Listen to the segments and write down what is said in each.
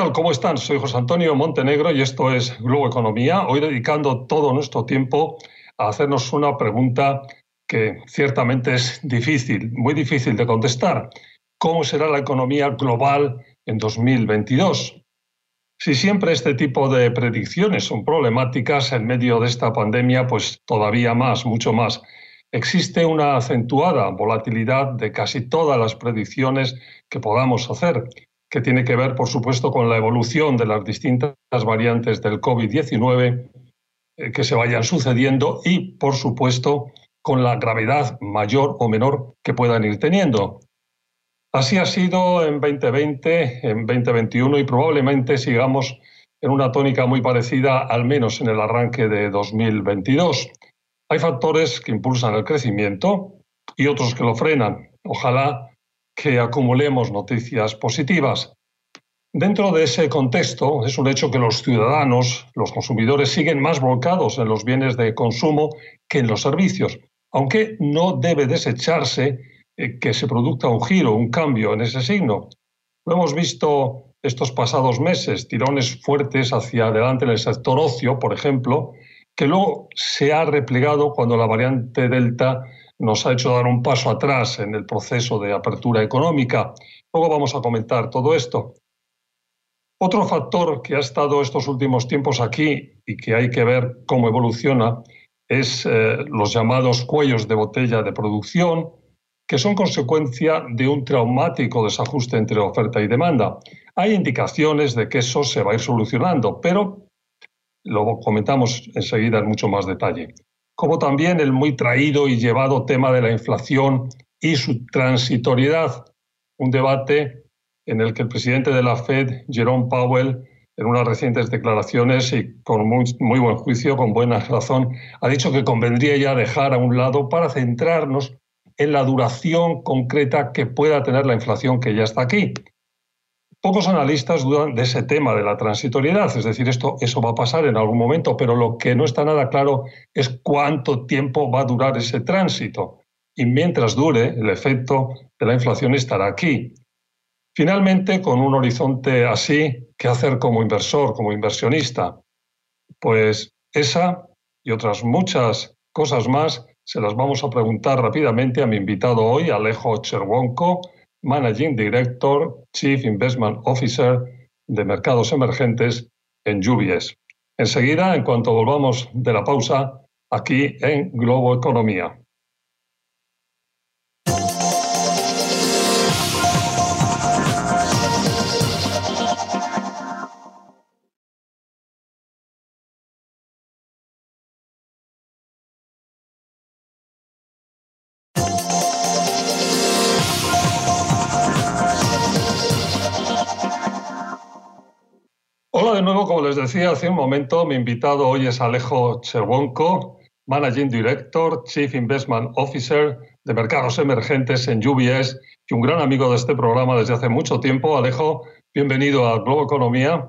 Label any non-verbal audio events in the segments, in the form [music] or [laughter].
Hola, ¿qué tal? ¿Cómo están? Soy José Antonio Montenegro y esto es Globo Economía. Hoy dedicando todo nuestro tiempo a hacernos una pregunta que ciertamente es difícil, muy difícil de contestar. ¿Cómo será la economía global en 2022? Si siempre este tipo de predicciones son problemáticas en medio de esta pandemia, pues todavía más, mucho más. Existe una acentuada volatilidad de casi todas las predicciones que podamos hacer que tiene que ver, por supuesto, con la evolución de las distintas variantes del COVID-19 eh, que se vayan sucediendo y, por supuesto, con la gravedad mayor o menor que puedan ir teniendo. Así ha sido en 2020, en 2021 y probablemente sigamos en una tónica muy parecida, al menos en el arranque de 2022. Hay factores que impulsan el crecimiento y otros que lo frenan. Ojalá que acumulemos noticias positivas. Dentro de ese contexto, es un hecho que los ciudadanos, los consumidores, siguen más volcados en los bienes de consumo que en los servicios, aunque no debe desecharse eh, que se produzca un giro, un cambio en ese signo. Lo hemos visto estos pasados meses, tirones fuertes hacia adelante en el sector ocio, por ejemplo, que luego se ha replegado cuando la variante Delta nos ha hecho dar un paso atrás en el proceso de apertura económica. Luego vamos a comentar todo esto. Otro factor que ha estado estos últimos tiempos aquí y que hay que ver cómo evoluciona es eh, los llamados cuellos de botella de producción, que son consecuencia de un traumático desajuste entre oferta y demanda. Hay indicaciones de que eso se va a ir solucionando, pero lo comentamos enseguida en mucho más detalle como también el muy traído y llevado tema de la inflación y su transitoriedad, un debate en el que el presidente de la Fed, Jerome Powell, en unas recientes declaraciones y con muy, buen juicio, con buena razón, ha dicho que convendría ya dejar a un lado para centrarnos en la duración concreta que pueda tener la inflación que ya está aquí. Pocos analistas dudan de ese tema de la transitoriedad, es decir, esto, eso va a pasar en algún momento, pero lo que no está nada claro es cuánto tiempo va a durar ese tránsito. Y mientras dure, el efecto de la inflación estará aquí. Finalmente, con un horizonte así, ¿qué hacer como inversor, como inversionista? Pues esa y otras muchas cosas más se las vamos a preguntar rápidamente a mi invitado hoy, Alejo Cherwonko, Managing Director, Chief Investment Officer de Mercados Emergentes en UBS. Enseguida, en cuanto volvamos de la pausa, aquí en Globo Economía. Como les decía hace un momento, mi invitado hoy es Alejo Cherwonko, Managing Director, Chief Investment Officer de Mercados Emergentes en UBS y un gran amigo de este programa desde hace mucho tiempo. Alejo, bienvenido a Globo Economía.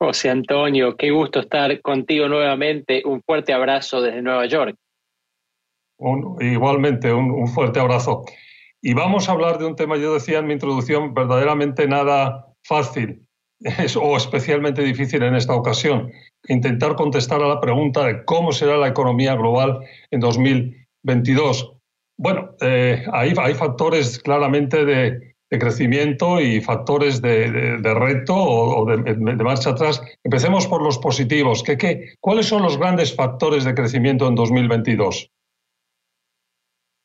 José Antonio, qué gusto estar contigo nuevamente. Un fuerte abrazo desde Nueva York. igualmente, un, un fuerte abrazo. Y vamos a hablar de un tema, yo decía en mi introducción, verdaderamente nada fácil es, o especialmente difícil en esta ocasión, intentar contestar a la pregunta de cómo será la economía global en 2022. Bueno, eh, hay, factores claramente de, crecimiento y factores de, reto o, de, marcha atrás. Empecemos por los positivos. ¿Qué, qué, cuáles son los grandes factores de crecimiento en 2022?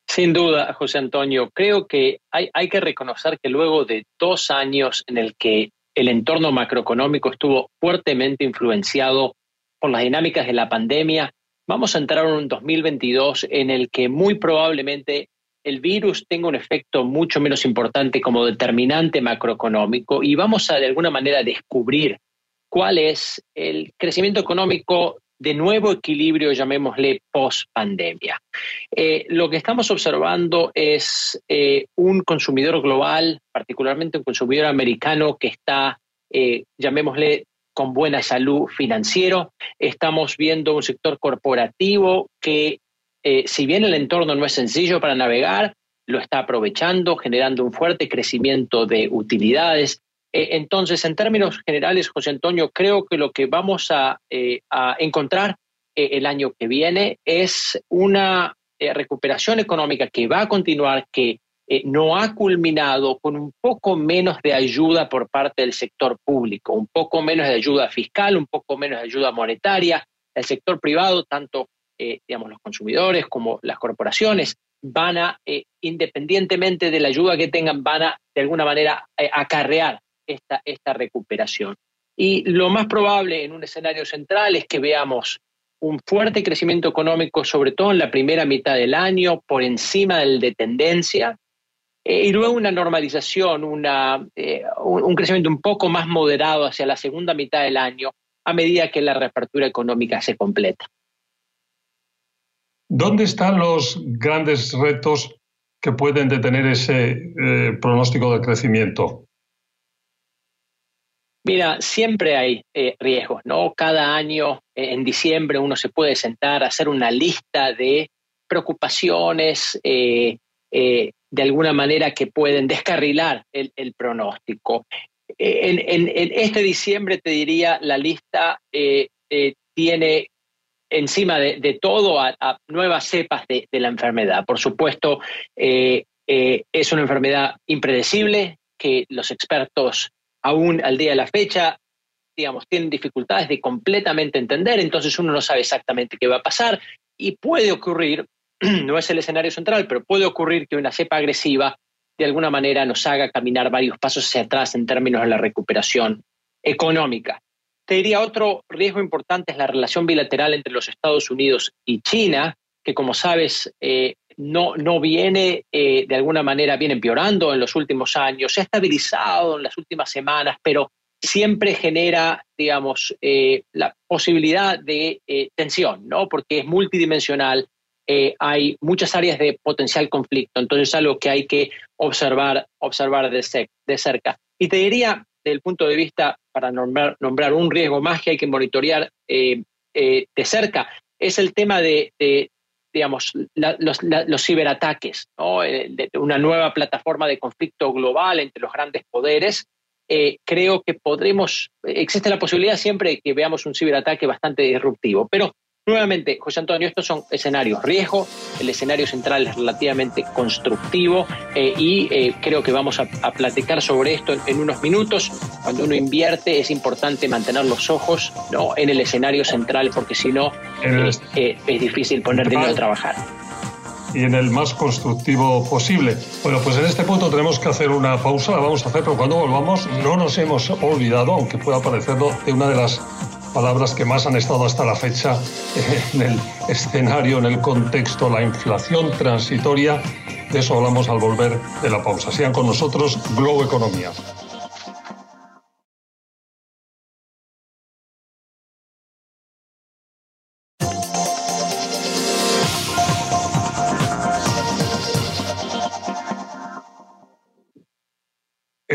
Sin duda, José Antonio, creo que hay, hay que reconocer que luego de dos años en el que el entorno macroeconómico estuvo fuertemente influenciado por las dinámicas de la pandemia. Vamos a entrar en un 2022 en el que muy probablemente el virus tenga un efecto mucho menos importante como determinante macroeconómico y vamos a de alguna manera descubrir cuál es el crecimiento económico de nuevo equilibrio, llamémosle, post pandemia. Eh, lo que estamos observando es eh, un consumidor global, particularmente un consumidor americano que está, eh, llamémosle, con buena salud financiero. Estamos viendo un sector corporativo que, si bien el entorno no es sencillo para navegar, lo está aprovechando, generando un fuerte crecimiento de utilidades. Entonces, en términos generales, José Antonio, creo que lo que vamos a, a encontrar el año que viene es una recuperación económica que va a continuar, que eh, no ha culminado con un poco menos de ayuda por parte del sector público, un poco menos de ayuda fiscal, un poco menos de ayuda monetaria. El sector privado, tanto eh, digamos, los consumidores como las corporaciones, van a, eh, independientemente de la ayuda que tengan, van a, de alguna manera, acarrear esta, recuperación. Y lo más probable en un escenario central es que veamos un fuerte crecimiento económico, sobre todo en la primera mitad del año, por encima del de tendencia, eh, y luego una normalización, una, eh, un, crecimiento un poco más moderado hacia la segunda mitad del año a medida que la reapertura económica se completa. ¿Dónde están los grandes retos que pueden detener ese eh, pronóstico de crecimiento? Mira, siempre hay riesgos, ¿no? Cada año, en diciembre, uno se puede sentar a hacer una lista de preocupaciones, de alguna manera que pueden descarrilar el, pronóstico. En, este diciembre, te diría, la lista eh, eh, tiene encima de, todo nuevas cepas de, la enfermedad. Por supuesto, eh, es una enfermedad impredecible que los expertos aún al día de la fecha, digamos, tienen dificultades de completamente entender, entonces uno no sabe exactamente qué va a pasar y puede ocurrir [clears throat] no es el escenario central, pero puede ocurrir que una cepa agresiva de alguna manera nos haga caminar varios pasos hacia atrás en términos de la recuperación económica. Te diría otro riesgo importante es la relación bilateral entre los Estados Unidos y China, que como sabes eh, no, no viene eh, de alguna manera, viene empeorando en los últimos años, se ha estabilizado en las últimas semanas, pero siempre genera, digamos, eh, la posibilidad de tensión, ¿no? Porque es multidimensional eh, hay muchas áreas de potencial conflicto. Entonces es algo que hay que observar, observar de, de cerca. Y te diría, desde el punto de vista, para nombrar, nombrar un riesgo más que hay que monitorear eh, eh, de cerca, es el tema de, digamos, los, ciberataques, de una nueva plataforma de conflicto global entre los grandes poderes. creo que podremos, existe la posibilidad siempre de que veamos un ciberataque bastante disruptivo, pero Nuevamente, José Antonio, estos son escenarios riesgo, el escenario central es relativamente constructivo eh, y eh, creo que vamos a, platicar sobre esto en, unos minutos. Cuando uno invierte es importante mantener los ojos ¿no? en el escenario central porque si no eh, es difícil poner dinero a trabajar. Y en el más constructivo posible. Bueno, pues en este punto tenemos que hacer una pausa, la vamos a hacer, pero cuando volvamos no nos hemos olvidado, aunque pueda parecerlo, de una de las palabras que más han estado hasta la fecha en el escenario, en el contexto, la inflación transitoria. De eso hablamos al volver de la pausa. Sean con nosotros Globo Economía.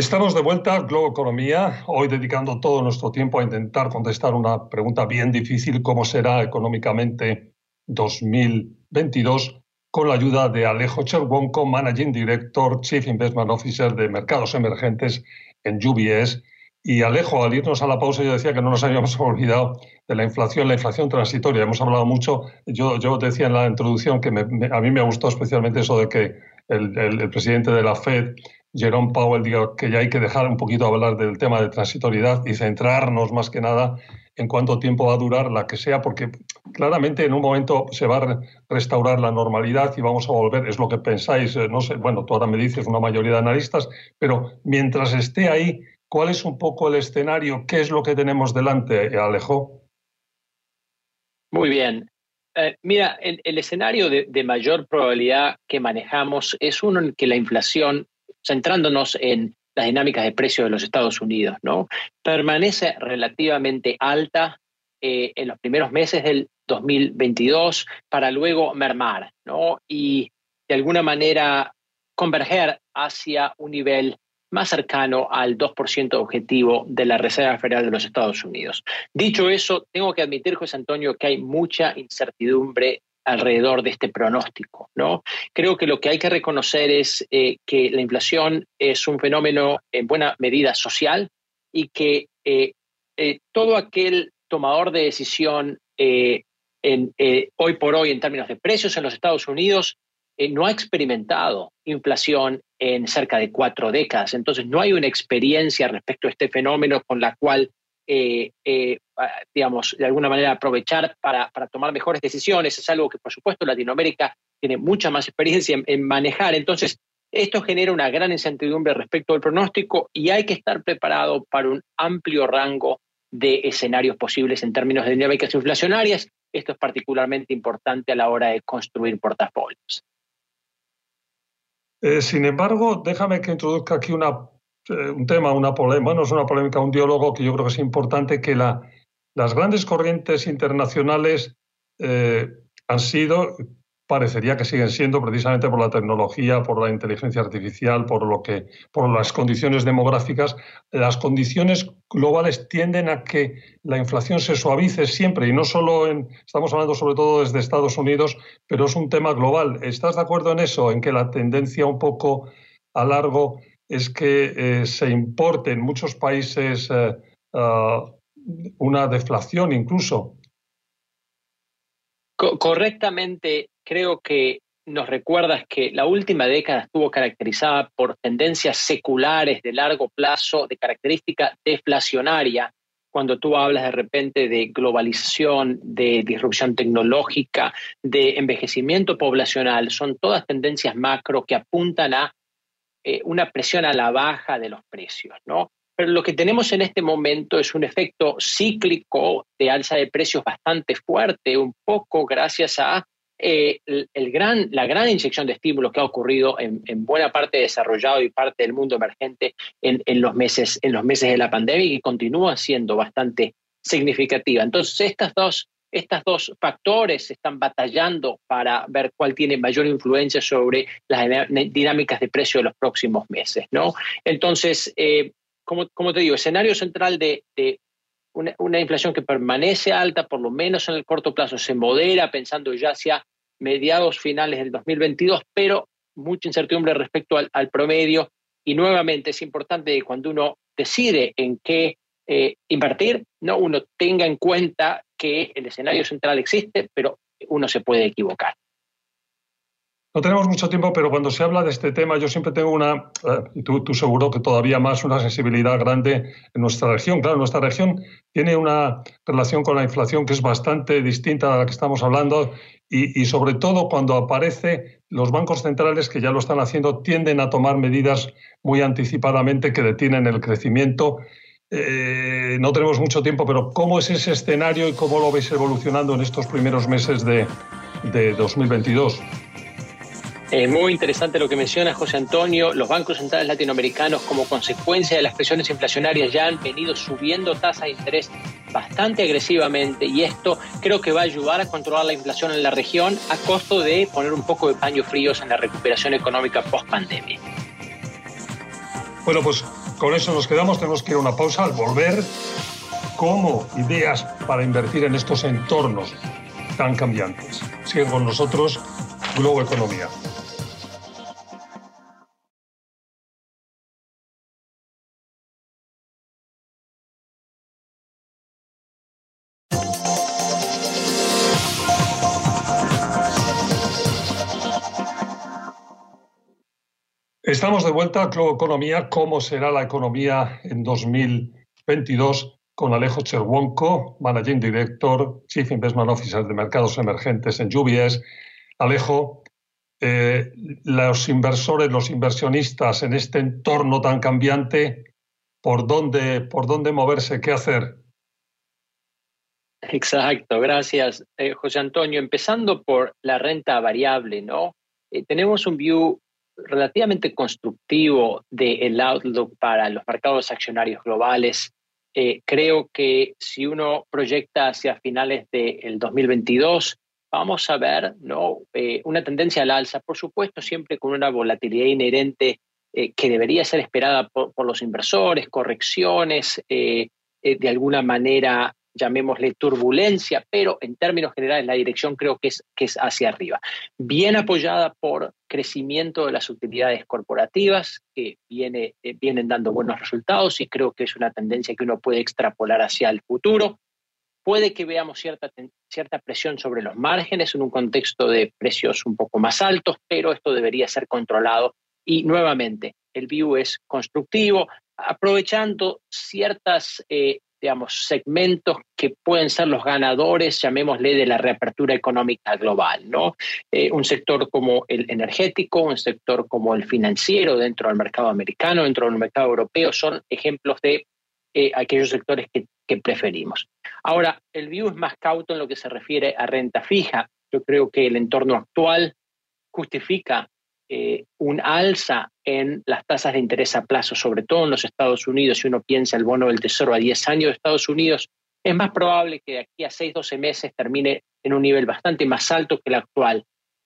Estamos de vuelta a Globo Economía, hoy dedicando todo nuestro tiempo a intentar contestar una pregunta bien difícil, ¿cómo será económicamente 2022? Con la ayuda de Alejo Cherwonko, Managing Director, Chief Investment Officer de Mercados Emergentes en UBS. Y Alejo, al irnos a la pausa, yo decía que no nos habíamos [laughs] olvidado de la inflación, la inflación transitoria. Hemos hablado mucho, yo, yo decía en la introducción que a mí me ha gustado especialmente eso de que el presidente de la Fed Jerome Powell diga que ya hay que dejar un poquito hablar del tema de transitoriedad y centrarnos más que nada en cuánto tiempo va a durar la que sea, porque claramente en un momento se va a restaurar la normalidad y vamos a volver, es lo que pensáis, eh, no sé, bueno, tú ahora me dices una mayoría de analistas, pero mientras esté ahí, ¿cuál es un poco el escenario? ¿Qué es lo que tenemos delante, Alejo? Muy bien. Eh, mira, el, escenario de, de, mayor probabilidad que manejamos es uno en que la inflación centrándonos en las dinámicas de precios de los Estados Unidos, ¿no? Permanece relativamente alta eh, en los primeros meses del 2022 para luego mermar, ¿no? Y de alguna manera converger hacia un nivel más cercano al 2% objetivo de la Reserva Federal de los Estados Unidos. Dicho eso, tengo que admitir, José Antonio, que hay mucha incertidumbre alrededor de este pronóstico. ¿no? Creo que lo que hay que reconocer es eh, que la inflación es un fenómeno en buena medida social y que eh, todo aquel tomador de decisión hoy por hoy en términos de precios en los Estados Unidos no ha experimentado inflación en cerca de cuatro décadas. Entonces, no hay una experiencia respecto a este fenómeno con la cual eh, eh, digamos, de alguna manera aprovechar para, tomar mejores decisiones. Es algo que, por supuesto, Latinoamérica tiene mucha más experiencia en, manejar. Entonces, esto genera una gran incertidumbre respecto al pronóstico y hay que estar preparado para un amplio rango de escenarios posibles en términos de dinámicas inflacionarias. Esto es particularmente importante a la hora de construir portafolios. Eh, sin embargo, déjame que introduzca aquí una un tema, una polémica, no es una polémica, un diálogo que yo creo que es importante, que la, las grandes corrientes internacionales eh, han sido, parecería que siguen siendo precisamente por la tecnología, por la inteligencia artificial, por, lo que, por las condiciones demográficas, las condiciones globales tienden a que la inflación se suavice siempre y no solo en, estamos hablando sobre todo desde Estados Unidos, pero es un tema global. ¿Estás de acuerdo en eso, en que la tendencia un poco a largo es que eh, se importe en muchos países eh, ah, una deflación incluso. correctamente, creo que nos recuerdas que la última década estuvo caracterizada por tendencias seculares de largo plazo de característica deflacionaria. Cuando tú hablas de repente de globalización, de disrupción tecnológica, de envejecimiento poblacional, son todas tendencias macro que apuntan a eh, una presión a la baja de los precios, ¿no? Pero lo que tenemos en este momento es un efecto cíclico de alza de precios bastante fuerte, un poco gracias a eh, el, gran, la gran inyección de estímulos que ha ocurrido en, buena parte desarrollado y parte del mundo emergente en, en, los meses, en los meses de la pandemia y continúa siendo bastante significativa. Entonces, estas dos estos dos factores están batallando para ver cuál tiene mayor influencia sobre las dinámicas de precio de los próximos meses. ¿no? Entonces, eh, como, te digo, escenario central de, una, inflación que permanece alta, por lo menos en el corto plazo, se modera pensando ya hacia mediados finales del 2022, pero mucha incertidumbre respecto al, promedio. Y nuevamente es importante que cuando uno decide en qué eh, invertir, ¿no? uno tenga en cuenta que el escenario central existe, pero uno se puede equivocar. No tenemos mucho tiempo, pero cuando se habla de este tema, yo siempre tengo una, eh, y tú, seguro que todavía más, una sensibilidad grande en nuestra región. Claro, nuestra región tiene una relación con la inflación que es bastante distinta a la que estamos hablando y, y sobre todo cuando aparece los bancos centrales que ya lo están haciendo tienden a tomar medidas muy anticipadamente que detienen el crecimiento eh, no tenemos mucho tiempo, pero ¿cómo es ese escenario y cómo lo veis evolucionando en estos primeros meses de, 2022? Es muy interesante lo que menciona José Antonio. Los bancos centrales latinoamericanos, como consecuencia de las presiones inflacionarias, ya han venido subiendo tasas de interés bastante agresivamente y esto creo que va a ayudar a controlar la inflación en la región a costo de poner un poco de paños fríos en la recuperación económica post pandemia. Bueno, pues con eso nos quedamos, tenemos que ir a una pausa al volver. ¿Cómo ideas para invertir en estos entornos tan cambiantes? Siguen con nosotros Globo Economía. Estamos de vuelta a Globo Economía. ¿Cómo será la economía en 2022? Con Alejo Cherwonko, Managing Director, Chief Investment Officer de Mercados Emergentes en UBS. Alejo, eh, los inversores, los inversionistas en este entorno tan cambiante, ¿por dónde, por dónde moverse? ¿Qué hacer? Exacto, gracias, eh, José Antonio. Empezando por la renta variable, ¿no? Eh, tenemos un view relativamente constructivo del outlook para los mercados accionarios globales. Eh, creo que si uno proyecta hacia finales del 2022, vamos a ver ¿no? Eh, una tendencia al alza, por supuesto, siempre con una volatilidad inherente eh, que debería ser esperada por, los inversores, correcciones de alguna manera llamémosle turbulencia, pero en términos generales la dirección creo que es, que es hacia arriba. Bien apoyada por crecimiento de las utilidades corporativas que viene, eh, vienen dando buenos resultados y creo que es una tendencia que uno puede extrapolar hacia el futuro. Puede que veamos cierta, cierta presión sobre los márgenes en un contexto de precios un poco más altos, pero esto debería ser controlado. Y nuevamente, el view es constructivo, aprovechando ciertas eh, digamos, segmentos que pueden ser los ganadores, llamémosle, de la reapertura económica global, ¿no? Eh, un sector como el energético, un sector como el financiero dentro del mercado americano, dentro del mercado europeo, son ejemplos de eh, aquellos sectores que, que, preferimos. Ahora, el view es más cauto en lo que se refiere a renta fija. Yo creo que el entorno actual justifica eh, un alza en las tasas de interés a plazo, sobre todo en los Estados Unidos, si uno piensa el bono del Tesoro a 10 años de Estados Unidos, es más probable que de aquí a 6, 12 meses termine en un nivel bastante más alto que el actual,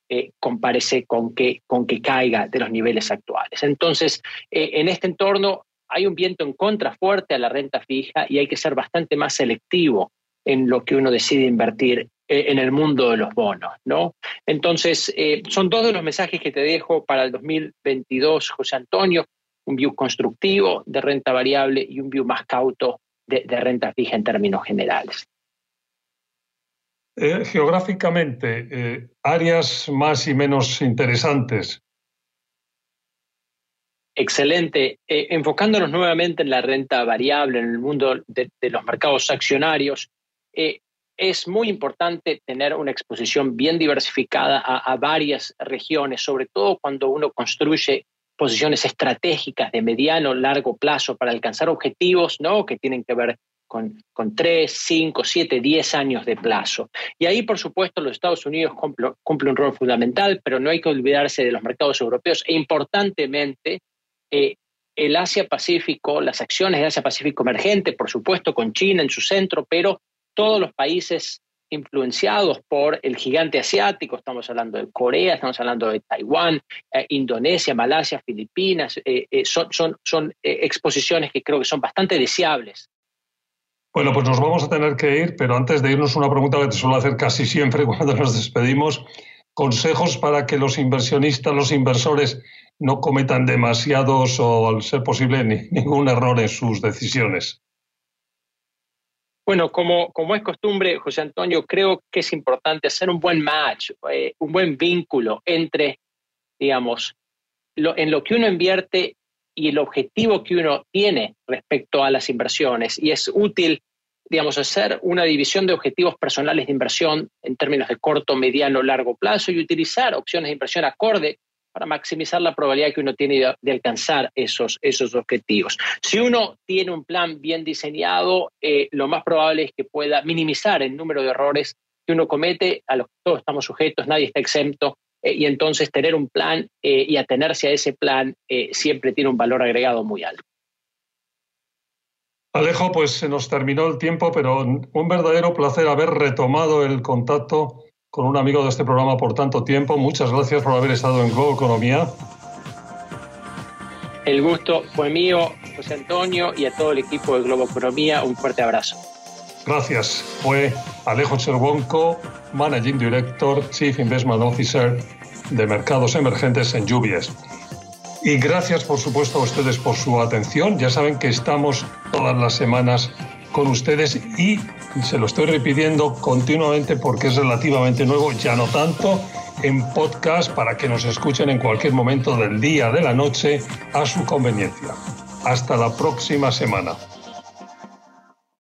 eh, comparece con que, con que caiga de los niveles actuales. Entonces, eh, en este entorno hay un viento en contra fuerte a la renta fija y hay que ser bastante más selectivo en lo que uno decide invertir eh, en el mundo de los bonos, ¿no? Entonces, eh, son dos de los mensajes que te dejo para el 2022, José Antonio, un view constructivo de renta variable y un view más cauto de, renta fija en términos generales. Eh, geográficamente, áreas más y menos interesantes. Excelente. enfocándonos nuevamente en la renta variable, en el mundo de, los mercados accionarios, es muy importante tener una exposición bien diversificada a, varias regiones, sobre todo cuando uno construye posiciones estratégicas de mediano, largo plazo para alcanzar objetivos ¿no? que tienen que ver con, con 3, 5, 7, 10 años de plazo. Y ahí, por supuesto, los Estados Unidos cumplen un rol fundamental, pero no hay que olvidarse de los mercados europeos e importantemente eh, el Asia-Pacífico, las acciones de Asia-Pacífico emergente, por supuesto, con China en su centro, pero todos los países influenciados por el gigante asiático, estamos hablando de Corea, estamos hablando de Taiwán, eh, Indonesia, Malasia, Filipinas, eh, eh, son, son, son exposiciones que creo que son bastante deseables. Bueno, pues nos vamos a tener que ir, pero antes de irnos una pregunta que te suelo hacer casi siempre [laughs] cuando nos despedimos, consejos para que los inversionistas, los inversores no cometan demasiados o, al ser posible, [laughs] ningún error en sus decisiones. Bueno, como, como es costumbre, José Antonio, creo que es importante hacer un buen match, eh, un buen vínculo entre, digamos, lo, en lo que uno invierte y el objetivo que uno tiene respecto a las inversiones. Y es útil, digamos, hacer una división de objetivos personales de inversión en términos de corto, mediano, largo plazo y utilizar opciones de inversión acorde para maximizar la probabilidad que uno tiene de, alcanzar esos, esos objetivos. Si uno tiene un plan bien diseñado, eh, lo más probable es que pueda minimizar el número de errores que uno comete, a los que todos estamos sujetos, nadie está exento, eh, y entonces tener un plan eh, y atenerse a ese plan siempre tiene un valor agregado muy alto. Alejo, pues se nos terminó el tiempo, pero un verdadero placer haber retomado el contacto con un amigo de este programa por tanto tiempo. Muchas gracias por haber estado en Globo Economía. El gusto fue mío, José Antonio, y a todo el equipo de Globo Economía. Un fuerte abrazo. Gracias. Fue Alejo Cherbonco, Managing Director, Chief Investment Officer de Mercados Emergentes en Lluvias. Y gracias, por supuesto, a ustedes por su atención. Ya saben que estamos todas las semanas con ustedes y se lo estoy repitiendo continuamente porque es relativamente nuevo, ya no tanto, en podcast para que nos escuchen en cualquier momento del día, de la noche, a su conveniencia. Hasta la próxima semana.